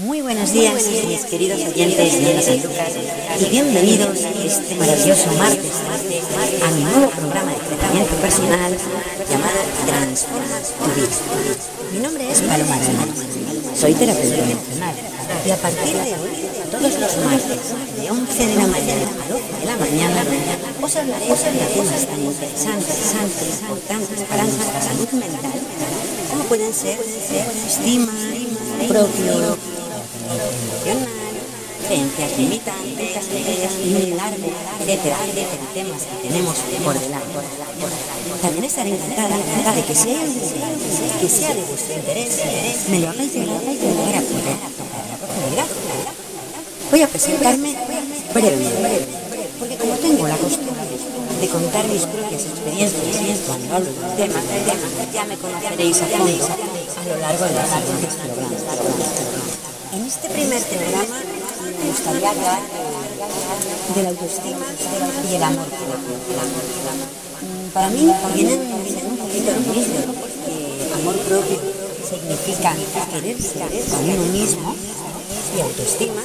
Muy buenos días, mis queridos oyentes de Onda San Lucas, y bienvenidos este maravilloso martes a mi nuevo programa de crecimiento personal llamado Transforma tu vida. Mi nombre es Paloma Arana, soy terapeuta emocional y a partir de hoy, todos los martes, de 11 de la mañana a 12 de la mañana, os hablaré de temas tan interesantes, importantes para nuestra salud mental, como pueden ser estima, propio, emocional, creencias limitantes, largo, etcétera, etcétera, temas que tenemos por delante. También estaré encantada, de que si que sea de vuestro interés, me lo hagáis llegar para poder. Voy a presentarme brevemente, porque como tengo la costumbre de contar mis propias experiencias cuando hablo de un tema, ya me conoceréis a fondo a lo largo de los siguientes programas. En este primer programa me gustaría hablar de la autoestima y el amor propio. Mm, Para mí vienen, un poquito lo mismo, porque amor propio significa quererse a uno mismo y autoestima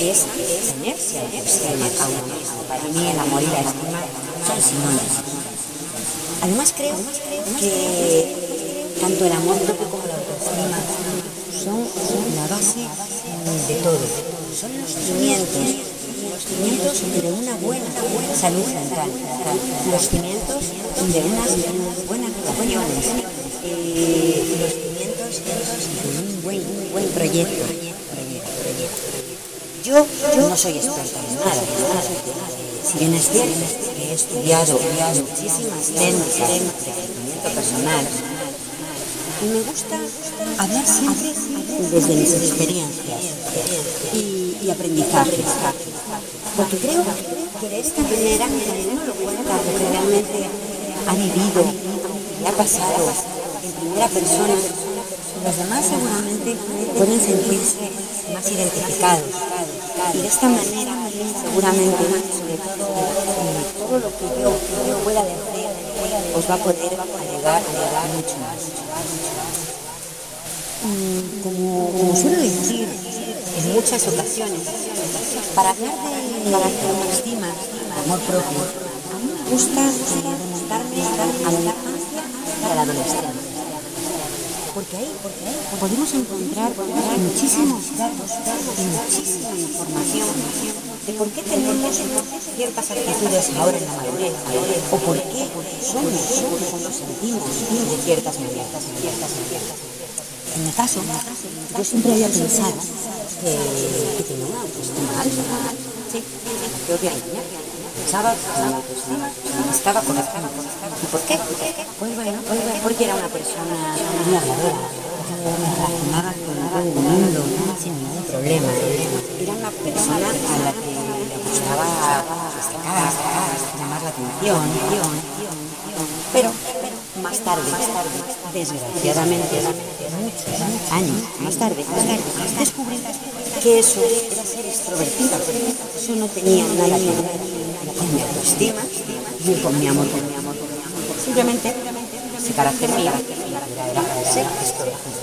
es tenerse a uno mismo. Para mí el amor y la estima son sinónimos. Además creo que tanto el amor propio como la autoestima son la base de todo. Son los cimientos, los cimientos de una buena salud mental, los cimientos de unas buenas relaciones, eh, los cimientos de un buen, un buen proyecto. Yo, yo no soy experta en nada, si bien es cierto que he estudiado muchísimas técnicas de crecimiento personal, y me gusta hablar siempre desde mis experiencias y, y aprendizajes. Porque creo que de esta manera, uno lo cuenta, porque realmente ha vivido y ha pasado en primera persona, los demás seguramente pueden sentirse más identificados. Y de esta manera, seguramente, sobre todo, todo lo que yo, que yo pueda decir, os va a poder ayudar, ayudar mucho más. Como, como suelo decir en muchas ocasiones, para hablar de autoestima, amor propio, a mí me gusta remontarme a la infancia y a la adolescencia. Porque ahí, porque ahí podemos encontrar muchísimos datos y muchísima información de por qué tenemos ciertas actitudes ahora en la madurez o por qué somos o nos sentimos de ciertas maneras. Ciertas maneras. En mi caso, yo siempre había pensado que, que tenía una autoestima alta. Sí, propia niña. Pensaba que la autoestima estaba encima. ¿Y por qué? Pues bueno, pues bueno, porque era una persona muy habladora, me relacionaba con todo el mundo sin ningún problema. Era una persona a la que le gustaba destacar, llamar la atención, pero más tarde, desgraciadamente, muchos años más tarde, descubrí que eso era ser extrovertida. Eso no tenía nada que ver con mi autoestima ni con mi amor por mi amor. Simplemente ese carácter mío era, ser extrovertida.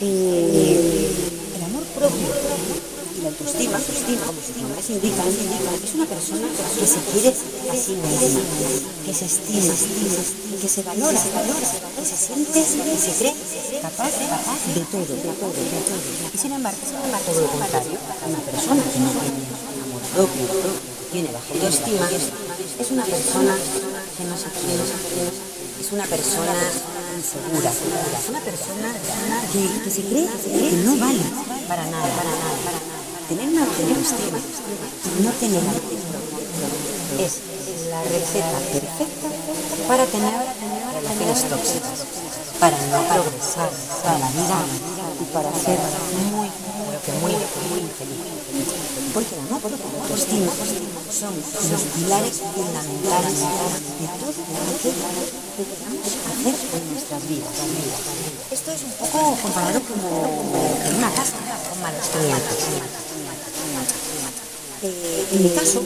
el amor propio la autoestima, como nombres indican, es una persona que se quiere a sí misma, que se estima, que se valora, que se siente, que se cree capaz, de todo, de todo, de todo. Y sin embargo, todo lo contrario, una persona que no tiene amor propio, que tiene baja autoestima, es una persona que no se quiere, es una persona insegura, es una persona que, que se cree que no vale para nada, para nada, para nada. Tener una autoestima no tener es la receta perfecta para tener relaciones tóxicas, para no progresar en la vida y para ser muy, muy, muy infeliz. Porque el amor la autoestima son los pilares fundamentales de todo aquello que queramos hacer en nuestras vidas. Esto es un poco comparado como una casa con malos clientes. Eh, en mi caso,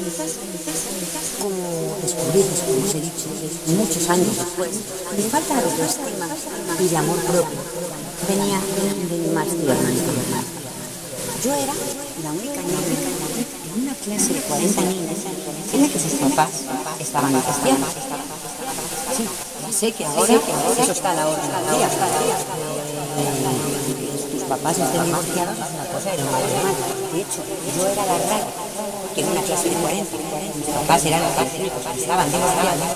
como descubrí, como os he dicho, muchos años después, mi falta de autoestima y de amor propio venía de mi más tierna Yo era la única niña en una clase de 40 niños en que sus papás estaban divorciados. Sí, ya sé que ahora eso está a la orden del día. Tus papás estén divorciados es una cosa de. De hecho, yo era la rara que en una clase de 40 mis papás eran los únicos que estaban divorciados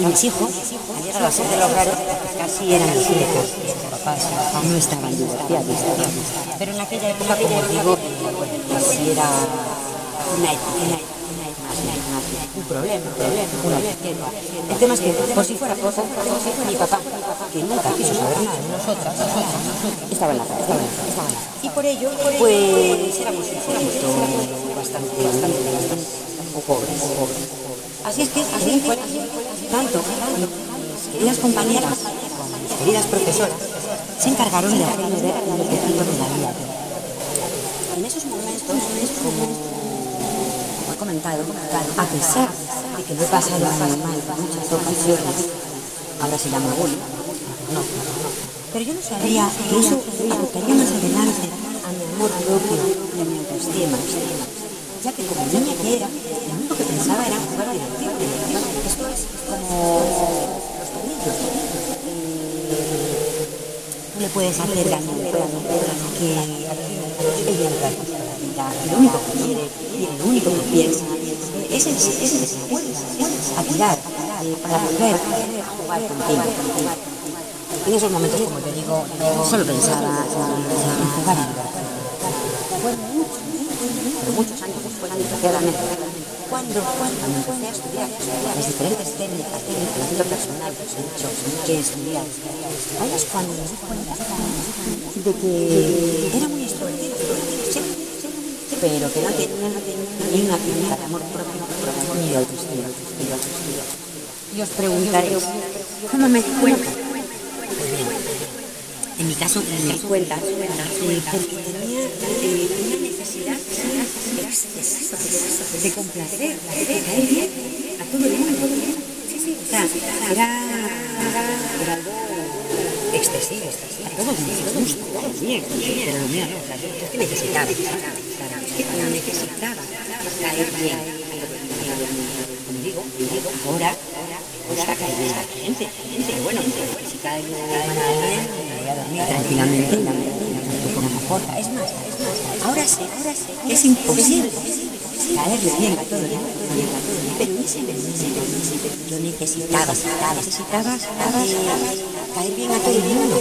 y mis hijos, al llegar a ser de los raros, casi eran mis hijos. Sus papás no estaban divorciados. Pero en aquella época, como digo, pues sí era una etiqueta un problema, un problema, una etiqueta. El tema es que, por si fuera poco, mi papá, que nunca quiso saber nada de nosotras, estaba en la casa, estaba en la casa. Y por ello, pues éramos un bastante, bastante, bastante, pobres. Así es que, así fue, tanto mis queridas compañeras mis queridas profesoras se encargaron de hacerme ver lo que tanto me daría. En esos momentos, como he comentado, a pesar de que lo he pasado muy mal muchas ocasiones, ahora se llama bullying, no, pero yo no sabía que eso afectaría más adelante a mi amor propio y a mi autoestima, ya que como niña que era, lo único que pensaba era jugar a divertirme. Esto es como los tornillos. Tú le puedes hacer daño a que ella entra y lo único que quiere y lo único que piensa es en sí, a tirar, para poder jugar contigo. En esos momentos, como te digo, solo pensaba en jugar a divertirme. Fue mucho, pero muchos años desgraciadamente, cuando, cuando empecé a estudiar las diferentes técnicas de entrenamiento personal que he dicho que estudiar, ahí es cuando me di cuenta de que era muy extrovertido, pero que no tenía, no tenía ni una pinta de amor propio ni de autoestima. Y os preguntaréis, ¿cómo me di cuenta? Pues en mi caso me di cuenta eh, porque tenía eh, de complacer, caer bien a todo el mundo. Sí, sí, o sea, era, era algo excesivo. A todos nos gusta bien, pero lo mío no, o sea, es que necesitaba, necesitaba caer bien. Como digo, digo, ahora, ahora bien la gente, pero bueno, si cae bien, voy a dormir tranquilamente tampoco me importa. Es más, ahora sé, ahora sé, es imposible caerle bien a todo pero yo necesitaba, necesitaba, necesitaba caer bien a todo el mundo.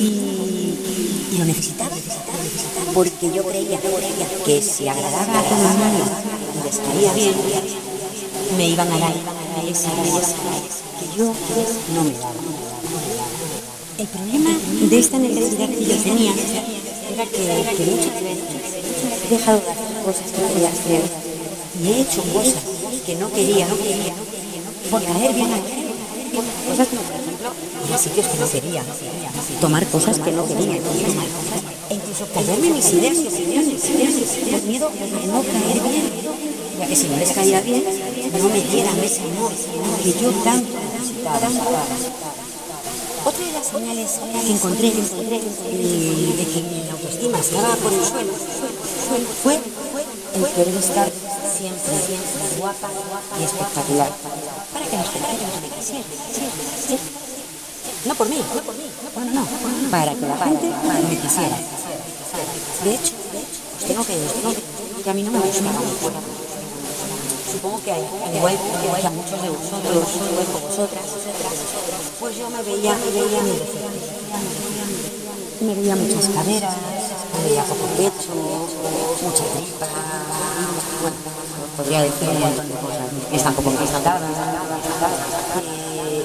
Y, lo necesitaba, porque yo creía, que si agradaba a todo el mundo y les caía bien, me iban a dar esa que yo no me daba. El problema de esta necesidad que yo tenía era que, que muchas veces he dejado de hacer cosas que quería hacer y he hecho cosas que no quería, no quería, por caer bien a. Cosas como, por ejemplo, ir a sitios que no quería, tomar cosas que no quería, e incluso callarme mis ideas y opiniones, por miedo a no caer bien, ya que si no les caía bien, no me dieran ese amor que yo tanto necesitaba. Otra de las señales que encontré, que encontré de que autoestima estaba por el suelo fue el querer estar siempre, siempre guapa y espectacular para que me quisieran. No por mí, no por mí, bueno, no, para que la gente me quisiera. De hecho, os tengo que decir que a mí no me gustaba. Supongo que hay, igual, que a muchos de vosotros, igual que vosotras, pues yo me veía, me veía mi. Me veía muchas caderas, me veía poco pecho, mucha tripa, bueno, podría decir un montón de cosas, que tampoco me gustaban. Eh,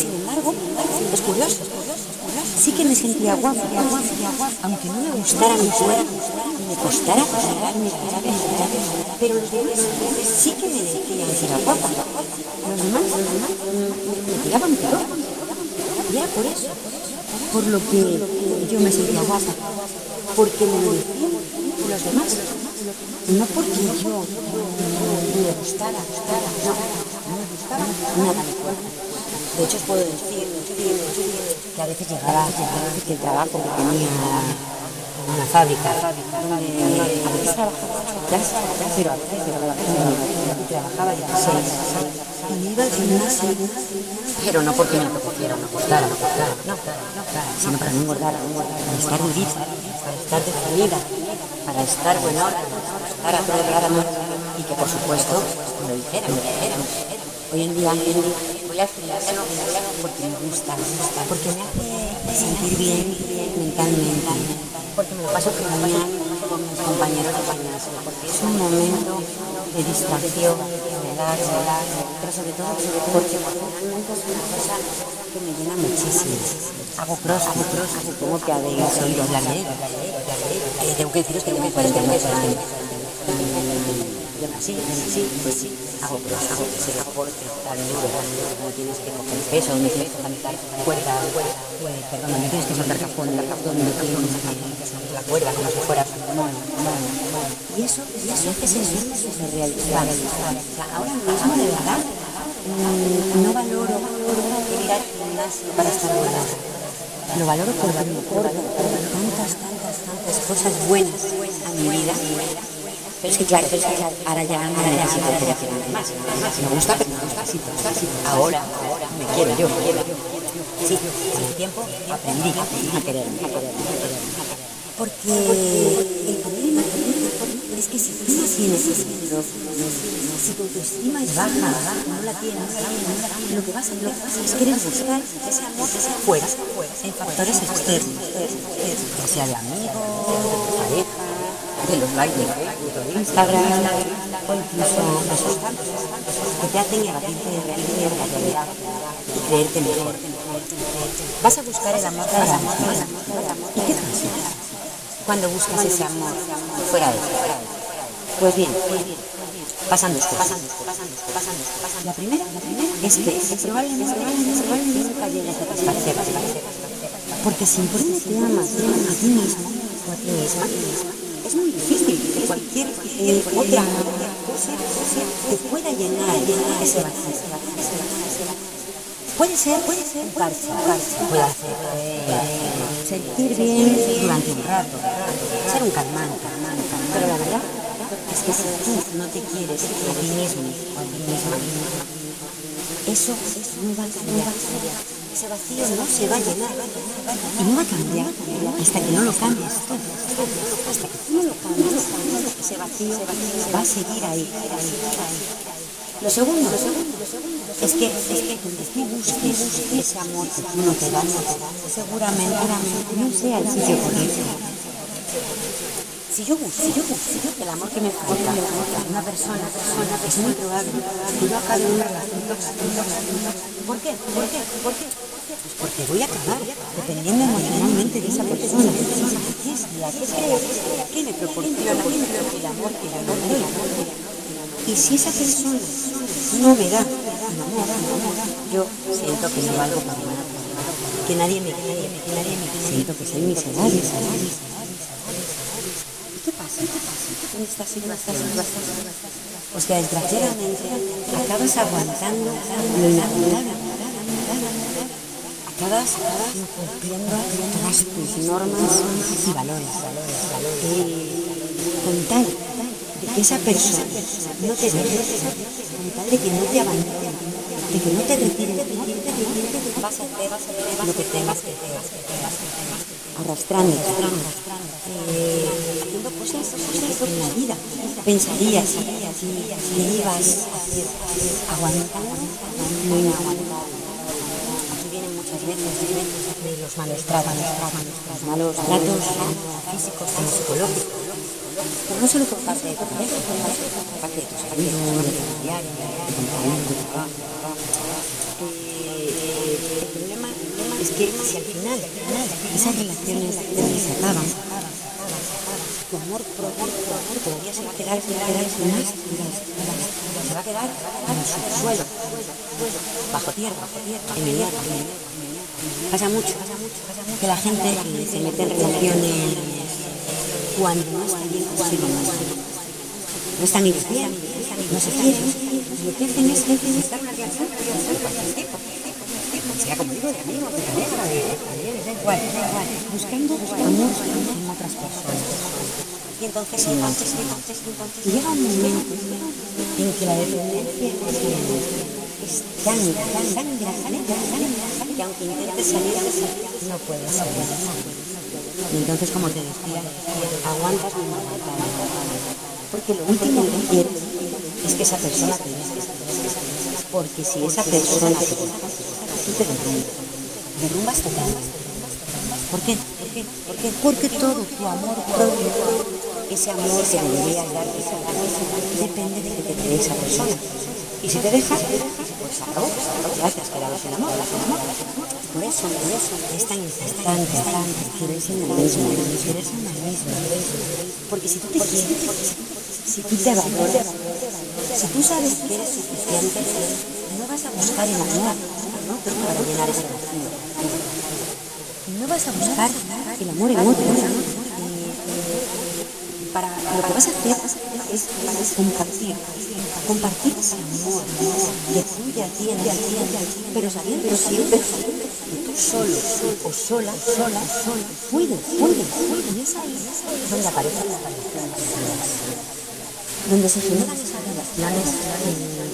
sin embargo, es curioso, sí que me sentía guapa, aunque no me gustara mi cuerpo, me costara mi pero los demás sí que me decían que era guapa. Los demás, los demás me, tiraban peor. Y era por eso, por lo que yo me sentía guapa, porque me lo decían los demás, no porque yo me gustara, gustara, no, no me gustaba nada mi cuerpo. De hecho, os puedo decir que a veces llegaba, llegaba que el trabajo que tenía una fábrica, trabajaba ya, pero y trabajaba 16 y me pero no porque me propusieran no costara, no costara, no, sino para no engordar, para estar durita, para estar definida, para estar buena, para estar a y que por supuesto me lo dijeran, me lo dijeran. Hoy en día, voy al gimnasio porque me gusta, porque me hace sentir bien mentalmente, porque me lo paso genial con mis compañeros de porque es un momento de distracción, de relax, pero sobre todo porque realmente es una cosa que me llena muchísimo. Hago cross, hago cross, supongo que oído hablar de ello. Eh, tengo que deciros que tengo 40 años así, sí, pues sí, hago cross, hago ese deporte tan duro, no tienes que coger peso, no tienes que saltar cuerda, pues, perdón, no tienes que saltar cajón, el cajón, no tienes que saltar la cuerda como si fueras no, no, Y eso, y eso es eso, es realizar. Ahora mismo, de verdad, no valoro ir al gimnasio para estar buena. Lo valoro porque me aporta tantas, tantas, tantas cosas buenas a mi vida pero es que claro, pero es que claro, ahora ya no necesito hacer más, más. Me gusta, pero me gusta, sí, gusta, sí. Ahora, ahora me quiero yo. Sí, con el tiempo aprendí a quererme, a quererme, a quererme. Porque el problema es que si tú no tienes sentido, si tu autoestima es baja, no la tienes, lo que vas a hacer es querer buscar ese amor fuera, en factores externos, ya sea de amigos, de pareja, de los likes de Instagram o incluso esos que te hacen evadirte de la realidad y creerte mejor. Vas a buscar el amor para amor, ¿Y qué cuando buscas ese amor fuera de ti? Pues bien, pasan dos cosas. La primera, es que probablemente, nunca llegues a porque si te amas a ti mismo o a ti misma, es muy difícil que cualquier eh, otra cosa te pueda llenar, llenar ese vacío. Puede ser, puede ser un parche, puede hacer sentir bien durante un rato, ser un calmante, pero la verdad es que si tú no te quieres a ti mismo a ti misma, eso no va a cambiar. Ese vacío no se va a llenar y no va a cambiar hasta que no lo cambies Hasta que tú no lo cambies, ese vacío va a seguir ahí. Lo segundo, es que, es que cuando tú busques ese amor que tú no te das, seguramente no sea el sitio correcto. Si yo busco, si yo busco el amor que me falta, una persona, persona, es muy probable que yo acabe una relación. ¿Por qué? ¿Por qué? ¿Por qué? Pues porque voy a acabar dependiendo emocionalmente de esa persona. ¿Qué es la que ¿Qué me proporciona el amor que yo no doy? Y si esa persona no me da amor, yo siento que no valgo para nada. Que nadie me quiere, que nadie me quiere. Siento que soy miserable. ¿Qué pasa? ¿Qué pasa? ¿Dónde estás? ¿Dónde estás? ¿Dónde estás? Pues que desgraciadamente acabas aguantando lo inaguantable. Acabas incumpliendo todas tus normas y valores. con tal de que esa persona no te deje, con tal de que no te abandone, de que no te retire, vas a hacer lo que tengas que hacer arrastrando, haciendo cosas, cosas en la vida. Pensarías que ibas aguantando, no inaguantable. Aquí vienen muchas veces de los malos tratos, los malos tratos físicos como psicológicos. Pero no solo por parte de tu pareja, por parte de tus amigos, de familiares, de compañeros de trabajo. Eh, es que si al final esas relaciones se acaban, tu amor propio se va a quedar, se va a quedar se va a quedar en. Pasa mucho, que la gente se mete en relaciones cuando no está bien consigo No están bien, no. Lo que hacen es estar sea como digo, de amigos, de pareja, de familiares, da igual, da igual, buscando amor en otras personas. Y entonces, entonces, entonces, entonces, llega un momento en que la dependencia es tan, tan, tan grande, tan, que aunque intentes salir, no puedes salir. Y entonces, como te decía, aguantas mi Porque lo último que quieres es que esa persona te deje. Porque si esa persona te deja, tú te derrumbas. Derrumbas totalmente. ¿Por qué? ¿Por qué? ¿Por qué? Porque todo tu amor propio, ese amor que debería dar, depende de que te dé esa persona. Y si te deja, pues acabó, ya te has quedado sin amor, sin amor. Por eso, por eso es tan importante, quererse en la misma, quererse en la misma. Porque si tú te quieres, si tú te valoras, si tú sabes que eres suficiente, no vas a buscar el amor ¿no? Pero para llenar ese vacío. No vas a buscar el amor en otro. Para, lo que vas a hacer es, compartir, compartir ese amor que fluye a ti, a ti, pero sabiendo siempre solo o sola, sola, sola, puedes, puedes, y es ahí donde aparecen las relaciones, donde se generan esas relaciones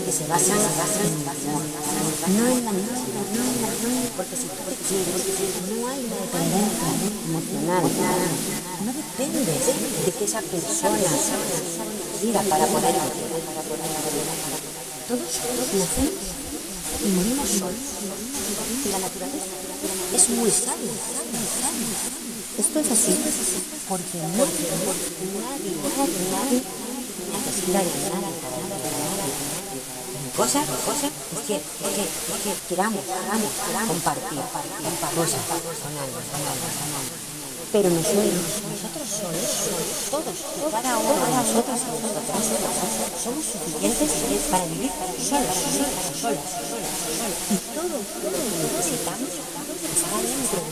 que se basan, en no en la no en la porque si tú te no hay una dependencia emocional, no depende de que esa persona viva para poder Todos nacemos y morimos solos. Y la naturaleza es muy sabia. Esto es así porque nadie, nadie, nadie cosa, cosa es que, es que, es que queramos, queramos, queramos compartir, compartir cosas con alguien, con alguien, Pero nosotros, nosotros solos, todos, cada uno de nosotros y nosotras, somos suficientes para vivir solos, solos, solos. Y todo, todo lo que necesitamos está dentro de nosotros,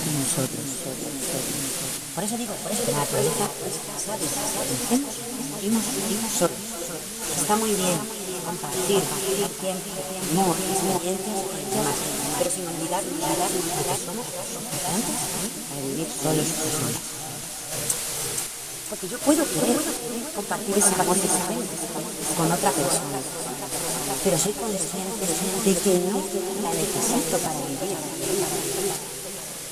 de nosotros. Por eso digo, por eso la naturaleza es sabe, vivimos, vivimos solos. Está muy bien compartir tiempo, amor, experiencias y demás. Pero sin olvidar, olvidar, olvidar, somos importantes para vivir solos y solas. Porque yo puedo querer compartir ese amor que con otra persona, pero soy consciente de que no la necesito para vivir.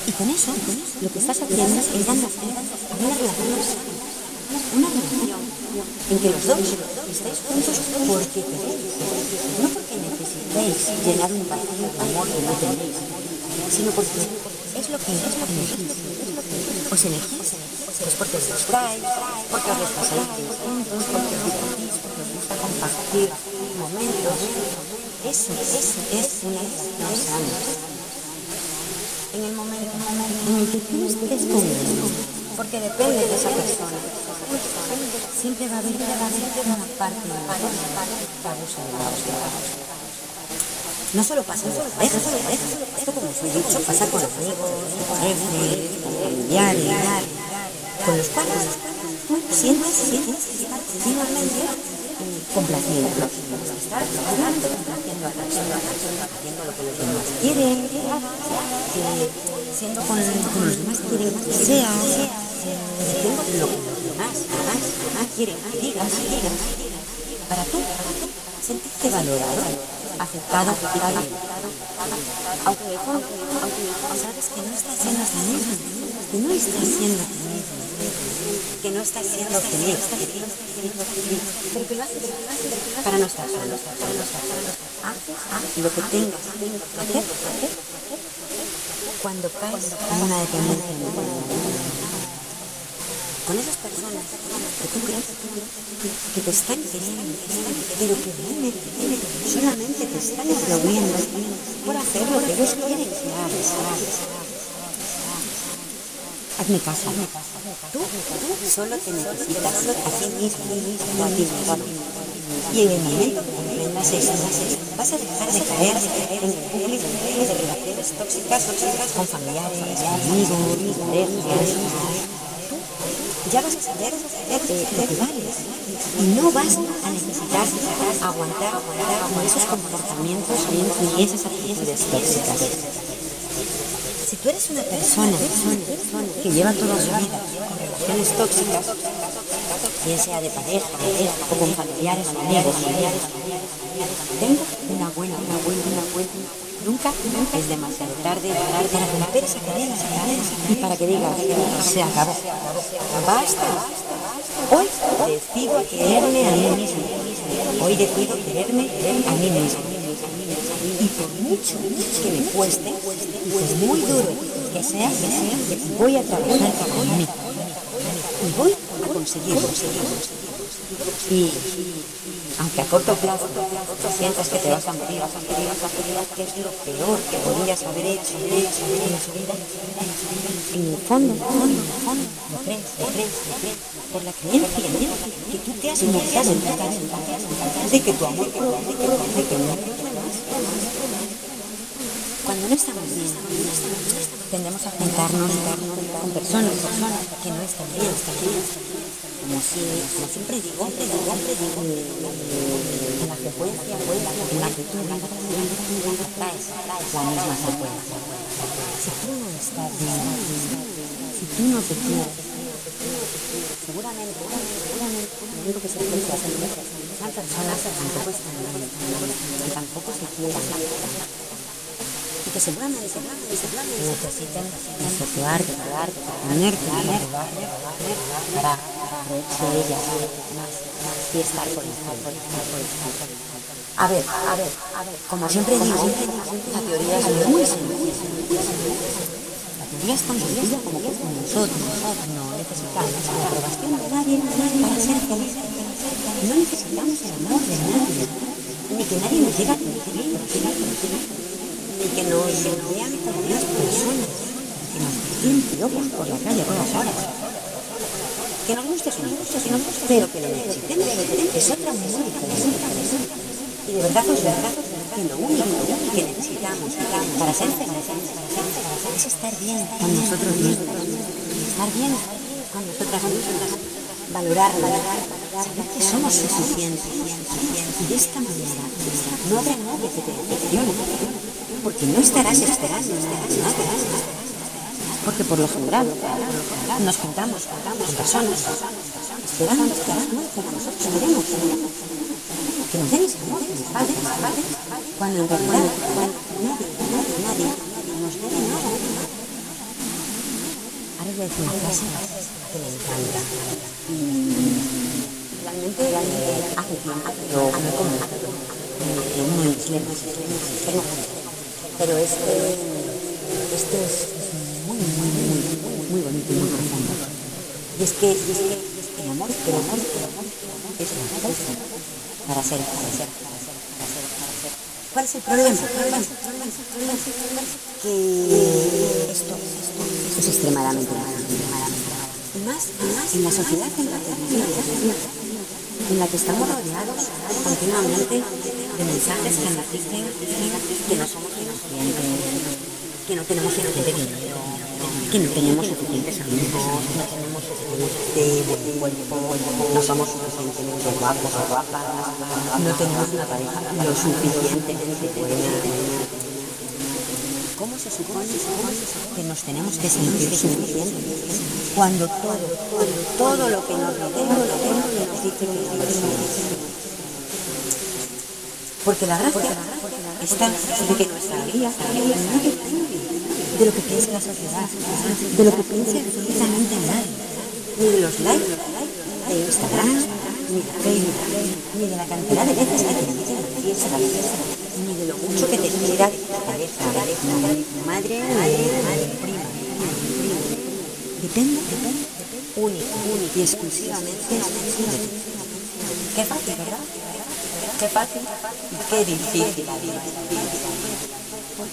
Y con eso, lo que estás haciendo es dando una relación una relación en que los dos estáis juntos porque queréis, no porque necesitéis llenar un vacío de amor que no tenéis, sino porque es lo que es lo que elegís. Os elegís, pues porque os distraéis, porque os los pasáis juntos, porque os divertís, porque os gusta compartir momentos. Eso, eso es una relación sana. En el momento en el que tú estés con él, porque depende de esa persona. Siempre va a haber, una parte de la que la. No solo pasa en las parejas, esto como os he dicho, pasa con amigos, con jefes, con familiares, con los cuales tú sientes, sientes continuamente complaciendo. Estar complaciendo a haciendo lo que los demás quieren, siendo con, con los demás quieren que sea, diciendo lo que que digas, digas, para tú sentirte valorado, aceptado, aceptado, aunque de fondo, aunque sabes que no estás siendo tú mismo, que no estás siendo tú mismo, que no estás siendo feliz, pero que para no estar solo, lo que tengas que hacer cuando caes en una dependencia con esas personas que tú crees que te están queriendo, pero que solamente te están aplaudiendo por hacer lo que ellos quieren que hagas. Hazme caso, caso. Tú, solo te necesitas a ti mismo o a ti mismo. Y en el momento que comprendas esto, vas a dejar de caer en el bucle de relaciones tóxicas con familiares, amigos, parejas ya vas a saber eh, lo que. Y no vas a necesitar aguantar, aguantar esos comportamientos y esas actitudes tóxicas. Si tú eres una persona que lleva toda su vida con relaciones tóxicas, bien sea de pareja, o con familiares o amigos, tengo una buena, una. Nunca, es demasiado tarde para romper esa cadena y para que digas, se acabó. Basta. Hoy decido quererme a mí mismo. Hoy decido quererme a mí mismo. Y por mucho, que me cueste, por muy duro que sea, voy a trabajar para mí. Y voy a conseguirlo. Y aunque a corto plazo sientas que te vas a morir, vas a morir, vas a morir, que es lo peor que podrías haber hecho, hecho en su vida, en el fondo, en el fondo, fondo, lo crees, lo crees, lo crees, por la creencia que tú te has montado en tu de que tu amor propio, de que no cuando no estamos bien, tendemos a juntarnos con personas, que no están bien, están bien como, si, como siempre digo, digo, digo en la frecuencia, en la actitud, traes la misma frecuencia. Si tú no estás si tú no te quieres, seguramente, seguramente, lo único que se puede personas que tampoco están tampoco se quieren y que seguramente, seguramente necesitan desafiar, desafiar, tener que para ellas y estar A ver, a ver, a ver, como siempre digo, la teoría es muy sencilla. La teoría es tan como que nosotros, no necesitamos la aprobación de nadie para ser feliz. No necesitamos el amor de nadie, ni que nadie nos diga que y que nos vean como unas personas que nos tienen piojos por la calle a todas horas. Que nos guste no guste, si nos guste, pero que lo necesitemos es otra muy diferente. Y de verdad os verdad que lo único que necesitamos para ser felices es estar bien con nosotros mismos, estar bien con nosotras mismas, valorar, valorar, saber que somos suficientes. Y de esta manera no habrá nadie que te decepcione porque no estarás esperando nada. Porque por lo general nos juntamos con personas esperando, esperando que nos den amor, cuando realidad nadie, nadie nos debe nada. Ahora voy a decir una frase que me encanta. Realmente, hace tiempo pero este, este es, muy, muy, muy, muy bonito y muy profundo. Y es que, es que el amor, el amor, el amor, es la fuerza para ser, para ser, para ser, para ser, para ser. ¿Cuál es el problema? Que esto, esto, es extremadamente Y más, y más en la sociedad en la que en la que estamos rodeados continuamente de mensajes que nos dicen que no somos que no tenemos suficiente dinero, que no tenemos suficientes amigos, no tenemos suficiente cuerpo, no somos suficientemente guapos o guapas, no tenemos una pareja lo suficientemente buena. ¿Cómo se supone que nos tenemos que sentir suficientes cuando todo, todo lo que nos rodea nos dice que no Porque la gracia está de que nuestra vida no depende de lo que piense la sociedad, de lo que piense absolutamente nadie, ni de los likes de Instagram, ni de Facebook, ni de la cantidad de veces que te dicen la fiesta, ni de lo mucho que te quiera tu pareja, madre, madre, madre, prima. Depende, depende, único, único y exclusivamente de ti. Qué fácil, ¿verdad? Qué fácil y qué difícil.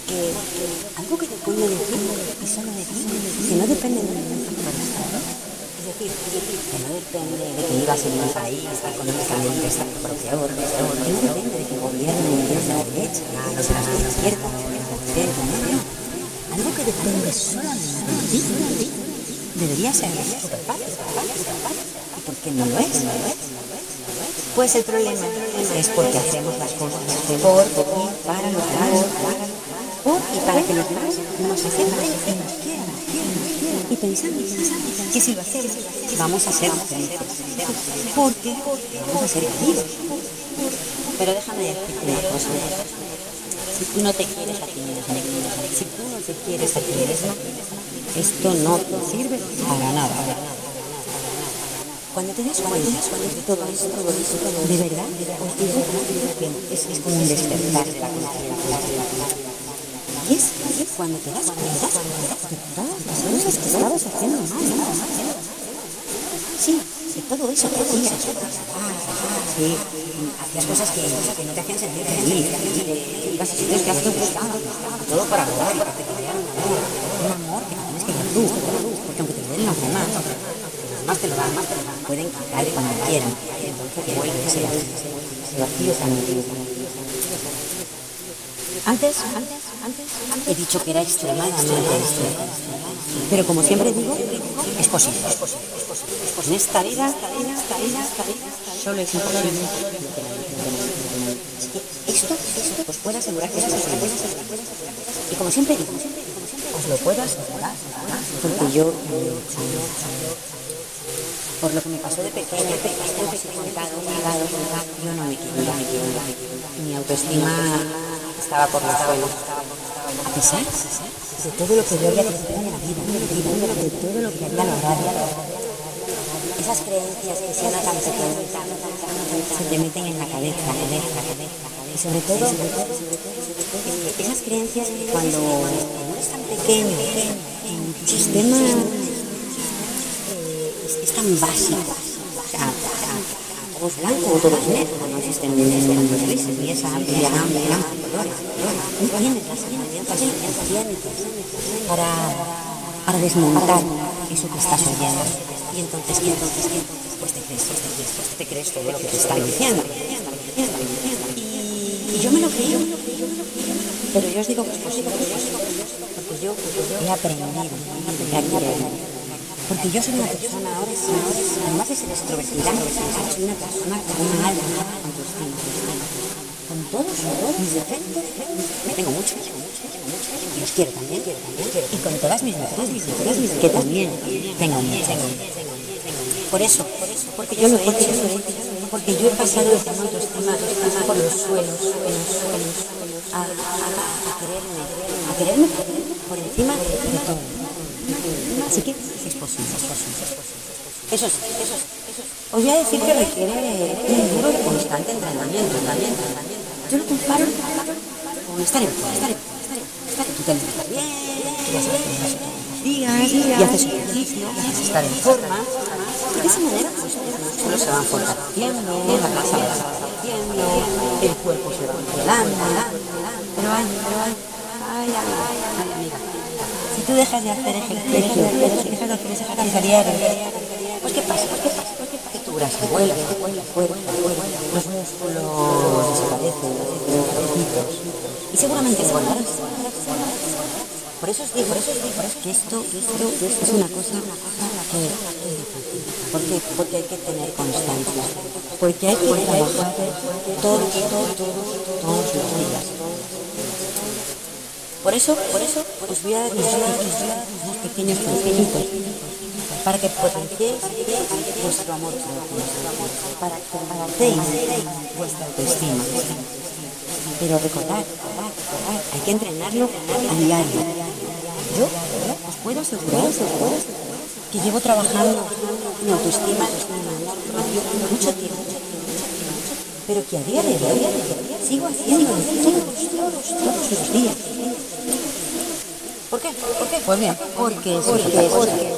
Algo que depende de ti y solo de ti, que no depende de ningún factor Es decir, que no depende de que vivas en un país económicamente propio, que no depende de que gobierne la derecha, la izquierda, el centro, no. Algo que depende solamente de ti debería ser súper fácil. ¿Y por qué no lo es? Pues el problema es porque hacemos las cosas por para por y para que los demás nos acepten y nos quieran. Y pensamos que si lo hacemos vamos a ser felices. Porque vamos a ser felices. Pero déjame decirte una cosa. Si tú no te quieres a ti mismo, si tú no te quieres a ti mismo, esto no te sirve para nada. Cuando te das cuenta de todo esto, de verdad, os digo que es, es como un despertar de la conciencia. Y es, cuando te das cuenta de todas las cosas que estabas haciendo mal. Sí, de todo eso que hacías. Sí, hacías cosas que, no te hacían sentir feliz. Ibas a sitios que has buscado, todo para lograr, para que te dieran un amor. Un amor que tienes que dar tú, porque aunque te lo den los demás, más te lo dan, más te lo dan, pueden quitar cuando quieran. Entonces vuelve ese vacío, tan antes, antes, antes, he dicho que era extremadamente extremo. Pero como siempre digo, es posible. En esta vida, solo es imposible. Esto, esto, os puedo asegurar que es posible. Y como siempre digo, os lo puedo asegurar, porque yo, por lo que me pasó de pequeña, yo no me quería, mi autoestima estaba por los suelos. A pesar de todo lo que yo había crecido en la vida, de todo lo que había logrado, esas creencias que se tan pequeñitas se te meten en la cabeza, la cabeza, la cabeza, y sobre todo esas creencias cuando no es tan pequeño, tu sistema eh, es, tan básico, todo es blanco o todo es negro, no existen los grises, ni esa amplia de para, desmontar eso que estás oyendo. Y entonces, y entonces, pues te crees, pues pues te crees todo lo que te están diciendo. Y, yo me lo creo, pero yo os digo que es posible, porque yo he aprendido a querer porque yo soy una persona, ahora además de ser extrovertida, soy una persona con una alta autoestima. Con todos, mis defectos, tengo muchos, y los quiero también, y con todas mis virtudes, que también tengo muchas. Por eso, porque yo lo he hecho, porque yo he pasado de tener autoestima por los suelos, por los suelos, a, quererme, a quererme por encima de todo. Así que es posible, es posible, es posible. Eso sí, eso sí, eso. Os voy a decir que requiere un duro y constante entrenamiento, entrenamiento, entrenamiento. Yo lo comparo con estar en forma, estar en forma, Tú te alimentas bien, tú vas a hacer unos días y haces ejercicio, vas a estar en forma. Y de esa manera, pues músculos se van fortaleciendo, la grasa va desapareciendo, el cuerpo se va pero hay, pero hay, ay, ay, ay, tú dejas de hacer ejercicio, dejas de hacer ese ejercicio diario, pues ¿qué pasa? Pues ¿qué pasa? Que tu grasa vuelve, vuelve, vuelve, los músculos desaparecen, los y seguramente volverás. Por eso os digo, por eso os digo que esto, esto, esto es una cosa que. ¿Por qué? Porque hay que tener constancia. Porque hay que trabajar todo, todo, todo, días. Por eso, por eso, os voy a dar unos pequeños consejitos para que potenciéis vuestro amor para que combatéis vuestra autoestima. Pero recordad, hay que entrenarlo a diario. Yo os puedo asegurar que llevo trabajando mi autoestima mucho tiempo, pero que a día de hoy sigo haciendo todos, todos los días. ¿Por qué? ¿Por qué? Pues bien, porque, porque, porque,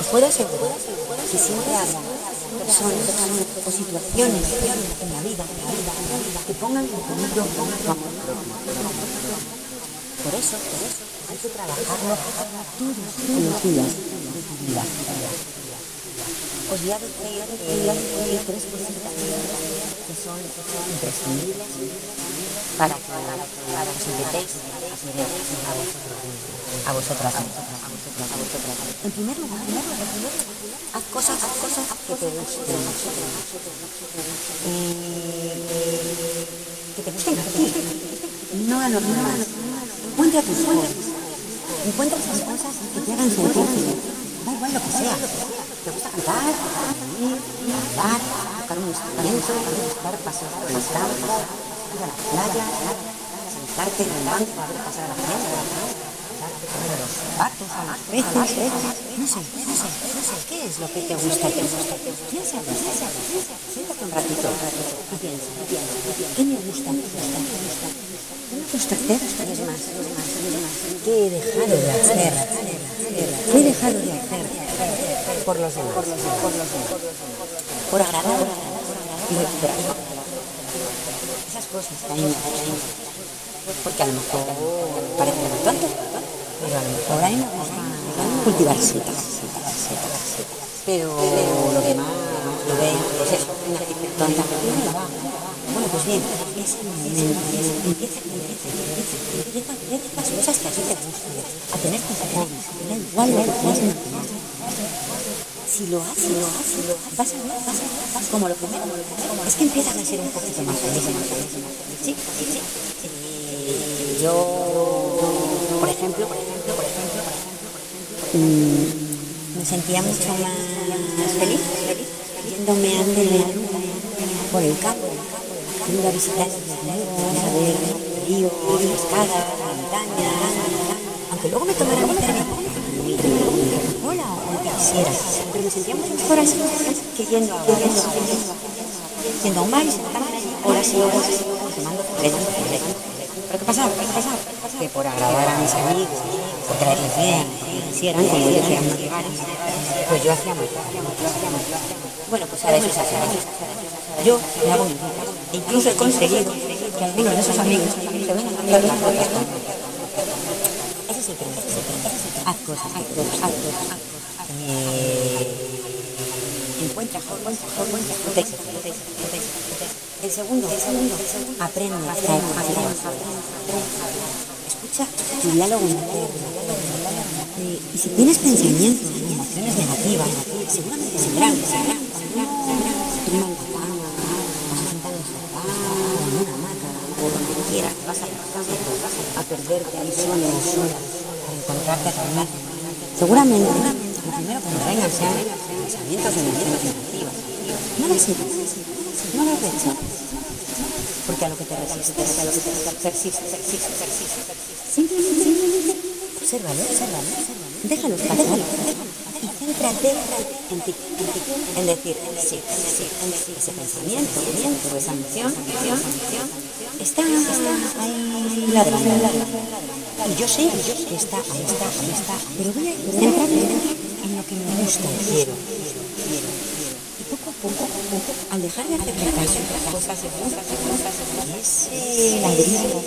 os puedo asegurar que siempre habrá personas o situaciones en la vida que pongan en peligro tu amor Por eso, por eso, hay que trabajarlo todos los días de tu vida. Os voy a decir tres cositas que son imprescindibles para que os invitéis a querer a vosotras. En primer lugar, haz cosas, haz cosas que te gusten. Eh, que te gusten a ti, no a los demás. Encuentra tus hobbies. Encuentra esas cosas que te hagan sentir. Da igual lo que sea. ¿Te gusta cantar? Hablar, tocar un instrumento, dar paseos por el campo, ir a la playa, a la los no sé, no sé, no sé, ¿qué es lo que te gusta? ¿Qué gusta? Siéntate un ratito y piensa, ¿qué me gusta? ¿Qué me gusta? ¿Qué me gusta hacer? Es más, ¿qué he dejado de hacer? ¿Qué he dejado de hacer por los demás? Por los demás, por agradar y recuperar esas cosas que a mí me porque a lo mejor parece cultivar setas, pero lo que más lo ve, pues eso, bueno, pues bien, es empieza, que a tener tus igual lo que. Si lo haces, lo haces, lo haces, como lo primero, es que empiezas a ser un poquito más feliz, más feliz, más yo, por ejemplo, por ejemplo, por ejemplo, me sentía mucho más feliz, yéndome a por el campo, yendo a visitar a ver ríos, cascadas, aunque luego me tomara Hola, que quisiera, pero me sentía mucho mejor así que yendo a, un y tomando. ¿Pero qué pasa? ¿Qué pasa? Que por agradar a mis amigos, por traerles bien, como no llegar, pues yo hacía mucho, Bueno, pues ahora eso se hace. Yo me hago mi. Incluso he conseguido que algunos de esos amigos se vengan a cosas Ese. Haz cosas, haz cosas, haz cosas. Eh, encuentra, encuentra, encuentra, el segundo, el segundo, aprende, aprende, Escucha tu diálogo y si tienes pensamientos, emociones negativas, seguramente serán, serán, se toman la cama, vas a sentar en el sofá, en una hamaca, o donde quieras, vas a, a perderte ahí solo, sola, para encontrarte a ti Seguramente, lo primero que nos vengan sean pensamientos o emociones negativas. No las no lo rechaces, porque a lo que te resistes, a lo que te persiste, persiste, persiste, Simplemente, obsérvalo, obsérvalo, déjalo pasar. Y céntrate en ti, en decir, sí, sí, en decir ese pensamiento, o esa emoción, está, ahí ladrando, y yo sé que está, ahí está, ahí está, pero voy a centrarme en lo que me gusta, quiero, al dejar de hacer caso cosas y cosas y cosas, ese ladrillo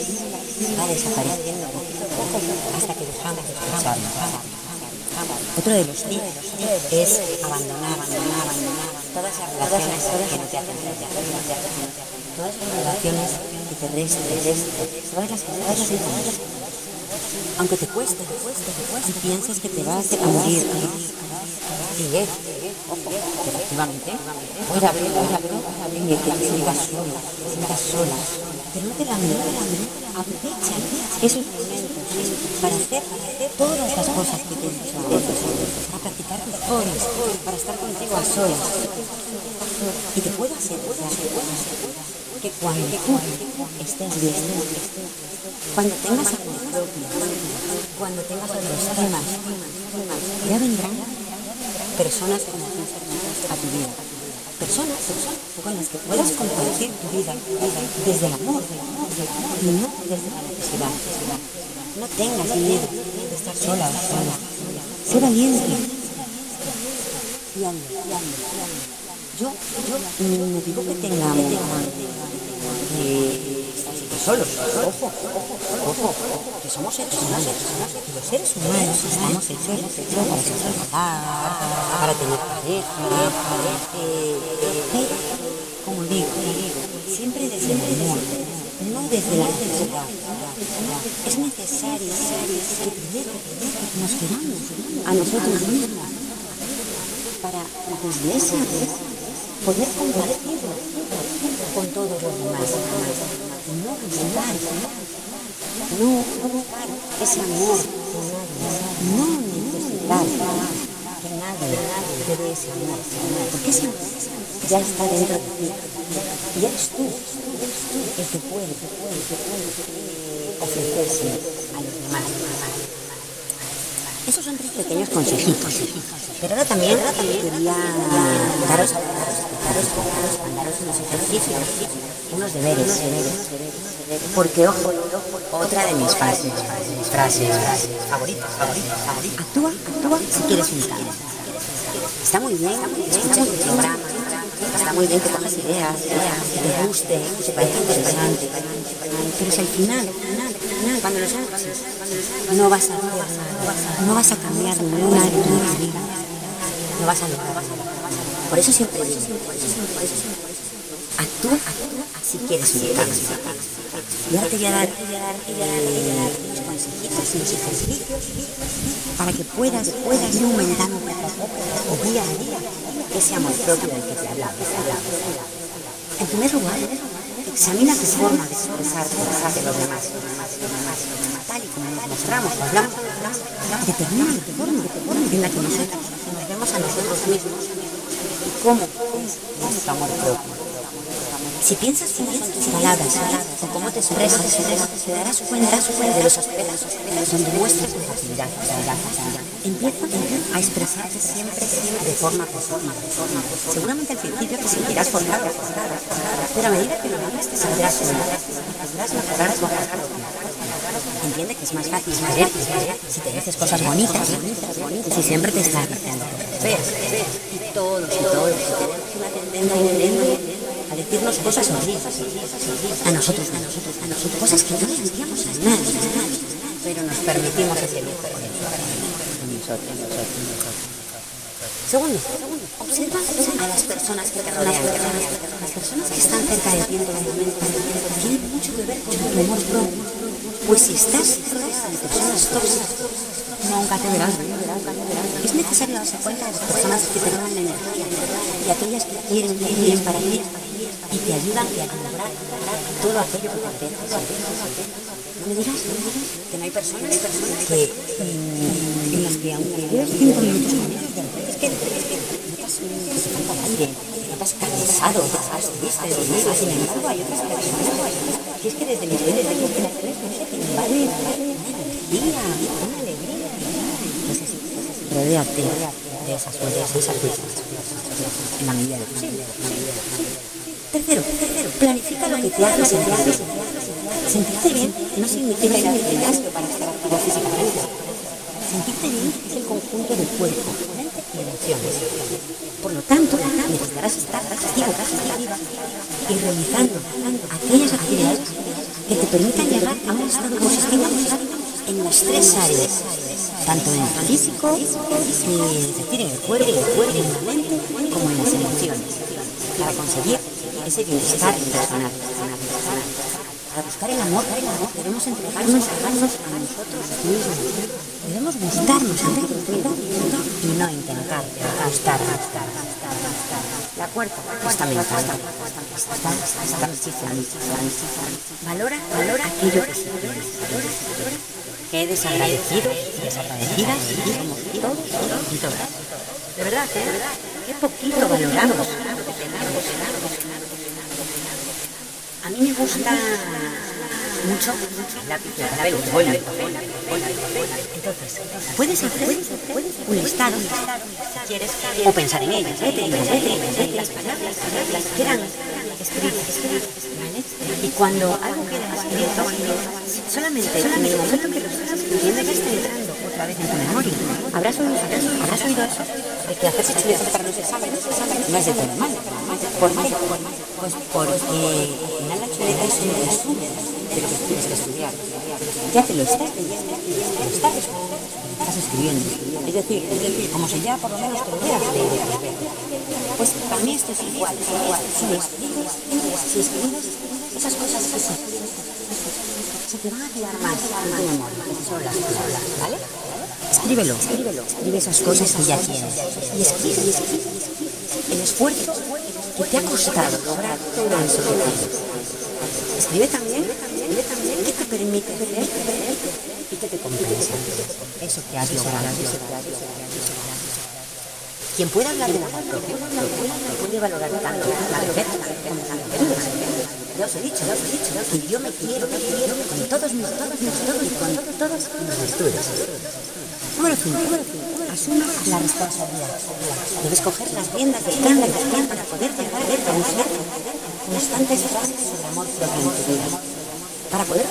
va desapareciendo poco a poco. Hasta que dejamos de escucharlo. Otro de los tips es abandonar, abandonar, abandonar. Todas esas relaciones que no te hacen, todas esas relaciones que te restan, todas las cosas, aunque te cueste, te cueste, te cueste, piensas que te vas a morir, y es, efectivamente, puede haber, puede haber, que te sientas solo, te sientas sola, pero no te la aprovecha esos momentos para hacer, todas las cosas que tienes para practicar tus para estar contigo a solas. Y te puedo asegurar que cuando estés bien, cuando tengas amor propio, cuando tengas otros temas, ya vendrán personas como tú a tu vida. Personas, con las que puedas compartir tu vida, desde el amor, y no desde la necesidad. No tengas miedo de estar sola o sola. Sé valiente. Y Yo, yo no digo que tengamos que solos. Ojo, ojo, que somos seres humanos. Y los seres humanos estamos hechos, para socializar, para tener pareja, como digo, siempre desde el amor, no desde la necesidad. es necesario que primero nos queramos a nosotros mismos para desde ese amor poder compartirlo con todos los demás. No buscar, no buscar ese amor no necesitar que nadie te dé ese amor, porque ese amor ya está dentro de ti. Y eres tú el que puede, ofrecerse a los demás. Esos son tres pequeños consejitos. Pero ahora también, quería daros, daros, daros unos ejercicios, unos deberes. Porque, ojo, otra de mis frases, mis frases favoritas, favoritas, Actúa, actúa si quieres un cambio. Está muy bien escuchar el programa, está muy bien que cojas ideas, que te guste, que te parezca interesante, pero si al final, cuando lo escuches, no vas a no vas a cambiar ninguna de tu no vas a lograr. Por eso siempre digo, actúa, actúa si quieres un cambio. Y ahora te voy a dar, unos consejitos, unos ejercicios para que puedas, puedas ir aumentando poco a día a día, ese amor propio del que te hablaba. En primer lugar, examina tu forma de expresarte ante los demás. Tal y como nos mostramos hablamos, determina tu forma en la que nosotros nos vemos a nosotros mismos y cómo es nuestro amor propio. Si piensas cómo son tus palabras o cómo te expresas, te darás cuenta de los aspectos donde muestras tu facilidad. Empieza a expresarte siempre de forma forma. Seguramente al principio te sentirás forzado, pero a medida que lo hagas te saldrás podrás mejorar Entiende que es más fácil quererte si te dices cosas bonitas, si siempre te estás diciendo cosas feas. Y todos, y todos, tenemos una tendencia decirnos cosas horribles a nosotros, a nosotros, a nosotros, cosas que no le decíamos a nadie, pero nos permitimos lujo Segundo, observa a las personas que te rodean. Las personas que están cerca de ti en todo momento. Tienen mucho que ver con tu amor propio. Pues si estás rodeado de personas tóxicas, nunca te verás. Es necesario darse cuenta de las personas que te roban la energía y aquellas que quieren bien para ti y te ayudan a todo aquello que te apetece. No me digas que no hay personas, que en las que aunque lleves cinco minutos con ellos, es que notas que te falta aire, notas cansado, estás triste, dormido. Sin embargo, hay otras personas que es que desde el nivel de meses te invade una energía, una alegría. Entonces, rodéate de esas fuerzas, de esas fuerzas, en la medida de posible. Tercero, planifica lo que te hace sentir Sentirte bien no significa ir al para estar activo físicamente. Sentirte bien es el conjunto del cuerpo, mente y emociones. Por lo tanto, necesitarás estar activo, y realizando aquellas actividades que te permitan llegar a un estado positivo en las tres áreas, tanto en el físico, es decir, en el cuerpo, en la mente, como en las emociones, para conseguir ese bienestar personal. Para buscar el amor, debemos entregarnos, a nosotros mismos. Debemos gustarnos y no intentar gustar, gustar, La cuarta, esta me encanta. Esta, Valora, valora aquello que sientes. Que desagradecido, desagradecidas somos todos y todas. De verdad, ¿eh? Qué poquito valoramos lo que tenemos. A mí me gusta mucho de papel, Entonces, puedes hacer un listado, o pensar en ellas, las palabras que quieran escribir, Y cuando algo queda escrito, solamente en el momento que lo estás escribiendo ya está entrando otra vez en tu memoria. ¿Habrás oído, habrás oído eso? De que hacerse chuletas para los exámenes no es de todo mal. ¿Por qué? Pues porque al final la chuleta es un resumen de lo que tienes que estudiar. Ya te lo estás leyendo, lo estás, estás escribiendo. Es decir, es decir, como si ya por lo menos te lo hubieras leído. Pues para mí esto es igual, igual. Si escribes, si escribes esas cosas que se se te van a quedar más en tu memoria, que son las palabras, ¿vale? Escríbelo, escríbelo, escribe esas cosas que ya tienes. Y escribe, escribe, el esfuerzo que te ha costado lograr todo eso que. Escribe también, escribe también qué te permite y qué te compensa. Eso que has logrado, que. Quien pueda hablar de amor propio puede valorar tanto la como virtudes. Ya os he dicho, ya os he dicho, que yo me quiero, me quiero con todos mis, todos mis, todos y con todas mis virtudes. Número 5. Asuma la responsabilidad. Debes coger las riendas de acción para poder llegar a usar constantes frases sobre amor propio en tu vida. Para poder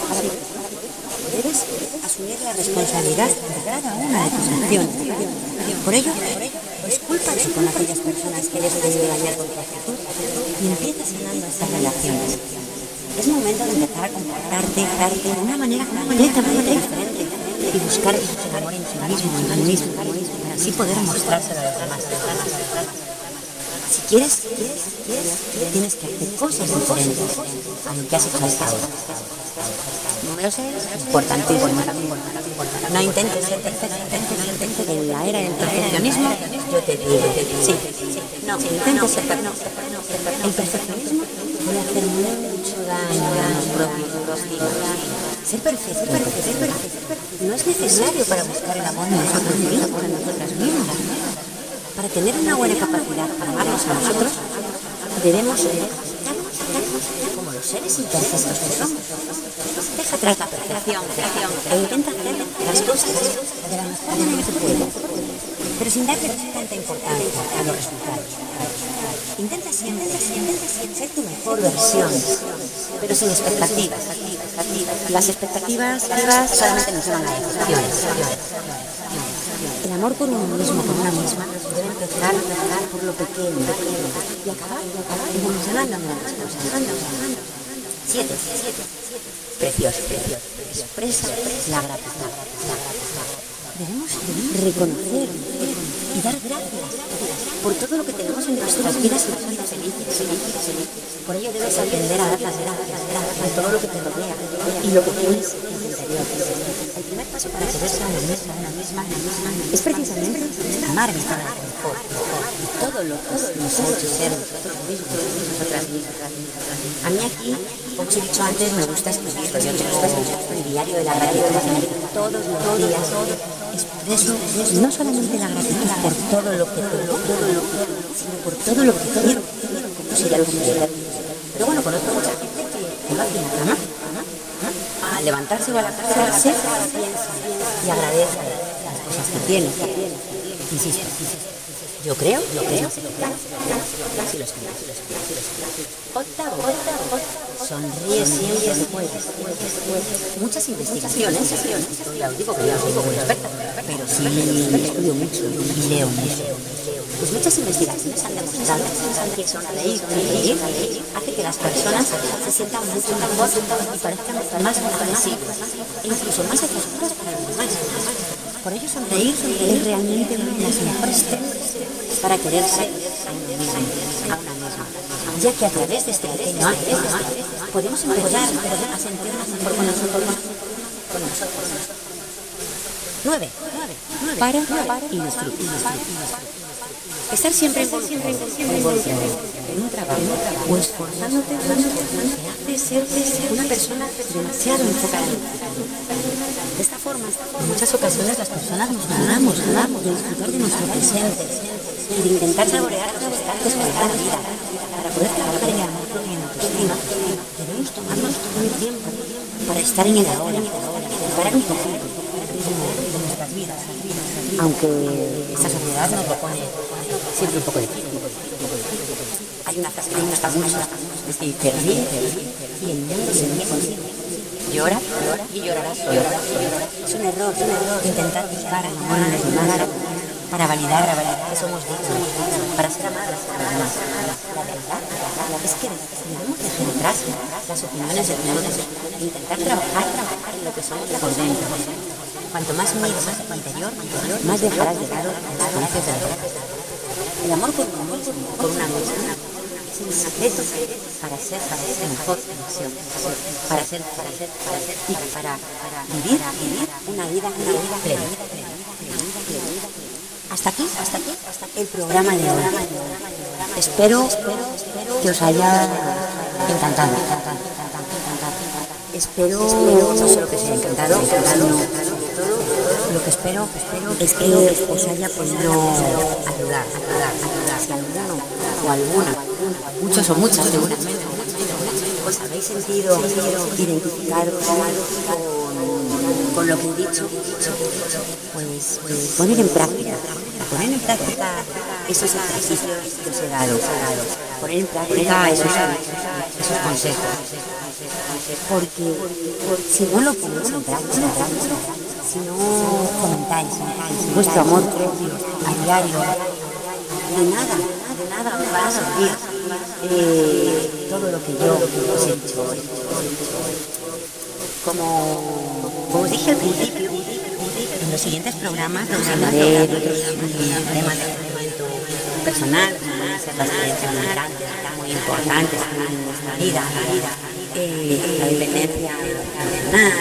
debes asumir la responsabilidad de cada una de tus acciones. Por ello, discúlpate con aquellas personas que hayas podido dañar con tu actitud y empieza sanando estas relaciones. Es momento de empezar a comportarte de una manera completamente diferente y buscar el amor en ti mismo, en ti mismo, para así poder mostrárselo a los demás. Si quieres, tienes que hacer cosas diferentes a lo que has hecho hasta ahora. Número 6, importantísimo. No intentes ser perfecto, intentes en la era del perfeccionismo, yo te digo, sí, no, intentes ser perfecto. El perfeccionismo puede hacer mucho daño a los propios Ser perfecto, ser perfecto, ser perfecto, no es necesario para buscar el amor en nosotros mismos, en nosotras mismas. Para tener una buena capacidad para amarnos a nosotros, debemos ser como los seres imperfectos que somos. Deja atrás la perfección e intenta hacer las cosas de la mejor manera que puede, pero sin darle tanta importancia a los resultados. Intenta siempre, siempre ser tu mejor versión, pero sin expectativas. Las expectativas solamente nos llevan a decepciones. El amor por uno mismo, por una misma, debe empezar por lo pequeño y acabar evolucionando en las cosas. Siete, siete, precioso, precioso. Expresa la gratitud. Debemos reconocer y dar gracias por todo lo que tenemos en nuestras vidas y ser felices. Por ello debes aprender a dar las gracias, de todo lo que te rodea y lo que tienes en tu interior. El primer paso para quererse a una misma, una misma, una misma, es precisamente amar mi confort y todo lo que nos ha hecho ser nosotros mismos, nosotras mismas. A mí aquí, como he dicho antes, me gusta escribir. Yo tengo el diario de la gratitud todos los días no solamente la gratitud por todo lo que sino por todo lo que quiero, como si Pero bueno, conozco mucha gente que va a la cama, a levantarse o a acostarse, piensa y agradece las cosas que tiene. Insisto, yo creo, yo creo, si Octavo, sonríe siempre después. Muchas investigaciones, ya digo que yo soy muy experta, pero sí estudio mucho y leo mucho. Pues muchas investigaciones han demostrado que sonreír, sonreír hace que las personas se sientan mucho mejor y parezcan más agresivas e incluso más atractivas para los demás. Por ello sonreír es realmente una de las mejores técnicas para quererse a uno mismo, a una misma. Ya que a través de este pequeño acto podemos empezar a sentirnos mejor con nosotros. Con nosotros. Nueve. Para y disfruta. Estar siempre siempre en un trabajo o esforzándote te hace ser una persona demasiado enfocada De esta forma, en muchas ocasiones las personas nos ganamos, ganamos de disfrutar de nuestro presente y de intentar saborear instantes con cada vida. Para poder trabajar en el amor en autoestima, debemos tomarnos todo el tiempo para estar en el ahora poquito de nuestras vidas. Aunque esta sociedad nos lo pone siempre un poco difícil. Hay una frase, hay una famosa, es que dice, ríe y el mundo se ríe contigo. Llora, llora y llorarás solo. Es un error, es un error intentar buscar amor en los demás para validar, para validar que somos dignos, para ser amados por los demás. La verdad es que debemos dejar atrás las opiniones de otros e intentar trabajar en lo que somos por dentro. Cuanto más mires hacia tu interior, más dejarás de lado los El amor por uno por una misma, es secreto para ser, para ser mejor para ser, para ser, para ser y para, vivir, vivir una vida, una vida plena. Hasta aquí, hasta aquí, hasta aquí el programa de hoy. Espero que os haya encantado. Espero, no solo que os haya encantado, sino lo que espero, es que os haya podido ayudar, ayudar, ayudar. Si alguno o alguna, muchos o muchas seguramente, os habéis sentido identificados con, lo que he dicho, pues, pues poner en práctica, poner en práctica esos ejercicios que os he dado, poner en práctica esos, esos consejos. Porque, si no lo ponéis en práctica, si no comentáis vuestro amor a diario, de nada, de nada me va a servir eh, todo lo que yo os he dicho hoy. Como, como os dije al principio, en los siguientes programas os hablaré de otros temas de crecimiento personal, como ser las creencias limitantes, muy importantes en nuestra vida, eh, la dependencia emocional,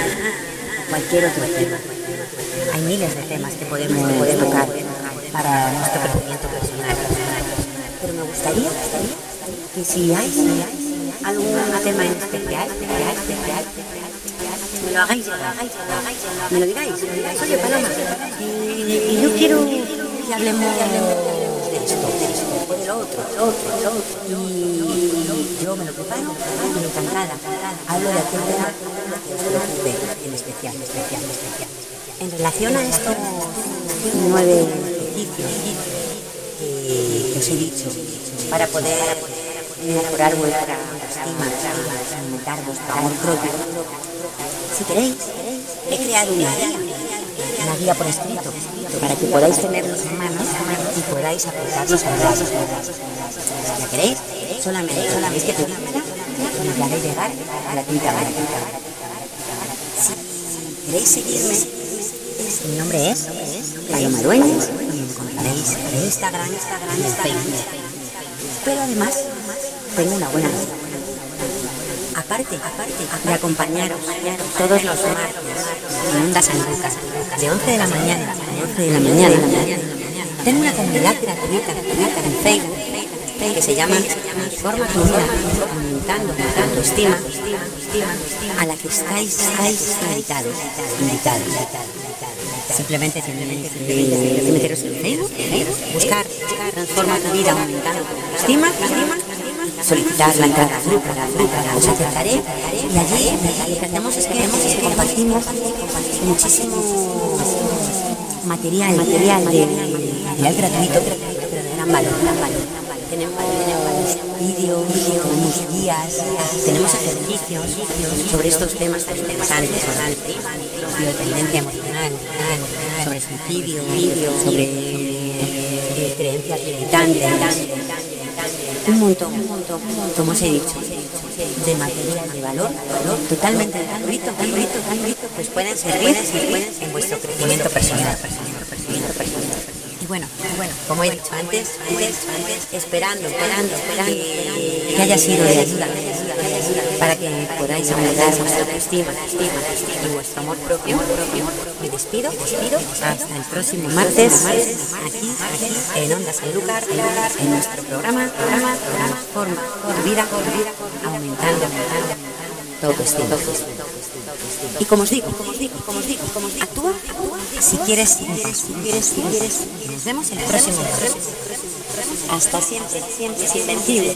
cualquier otro tema. Hay miles de temas que podemos, podemos tocar para nuestro crecimiento personal. Pero me gustaría que si hay, algún tema en especial, me lo hagáis me lo digáis, oye Paloma, y, yo quiero que hablemos de esto, de lo otro, lo otro, lo otro, y yo me lo preparo y encantada, hablo de aquel tema que os preocupe en especial, en especial, en especial. En relación a estos nueve ejercicios que os he dicho para poder mejorar vuestra autoestima, aumentar vuestro amor propio, si queréis, he creado una guía, una guía por escrito, para que podáis tenerlos en manos y podáis aplicarlos a casa. Si la queréis, solamente, solamente que pedírmela y os la haré llegar. Si queréis seguirme, mi nombre es Paloma Dueñas y me encontraréis en Instagram, Instagram Facebook. Pero además tengo una buena Aparte, aparte de acompañaros todos los martes en Onda San Lucas, de 11 de la mañana a 11 de la mañana, tengo una comunidad gratuita en Facebook que se llama Forma vida, aumentando tu estima, a la que estáis, estáis invitados, invitados. Simplemente tenéis que meteros en Facebook, buscar Transforma tu vida aumentando tu estima, solicitar la entrada os aceptaré y allí lo que hacemos es que compartimos muchísimo material, material, material gratuito, pero de gran valor, gran valor. Tenemos, vídeos, tenemos guías, tenemos ejercicios sobre estos temas tan interesantes, sobre biodependencia emocional, sobre suicidio, sobre eh, creencias limitantes, un montón, como os he dicho, de material de valor, totalmente gratuito, gratuito, gratuito, pues pueden servir en vuestro crecimiento personal. Bueno, bueno, como he dicho antes, esperando, esperando, esperando que haya sido de ayuda para que podáis aumentar vuestra autoestima y vuestro amor propio. Me despido, despido hasta el próximo martes, aquí, en Onda Sanlúcar, en nuestro programa, programa, Transforma tu vida, aumentando, tu autoestima. Y como os digo, como os digo, como os digo, como os digo, actúa, si quieres si quieres, si quieres. Nos vemos el próximo Hasta siempre, siempre, sin mentir.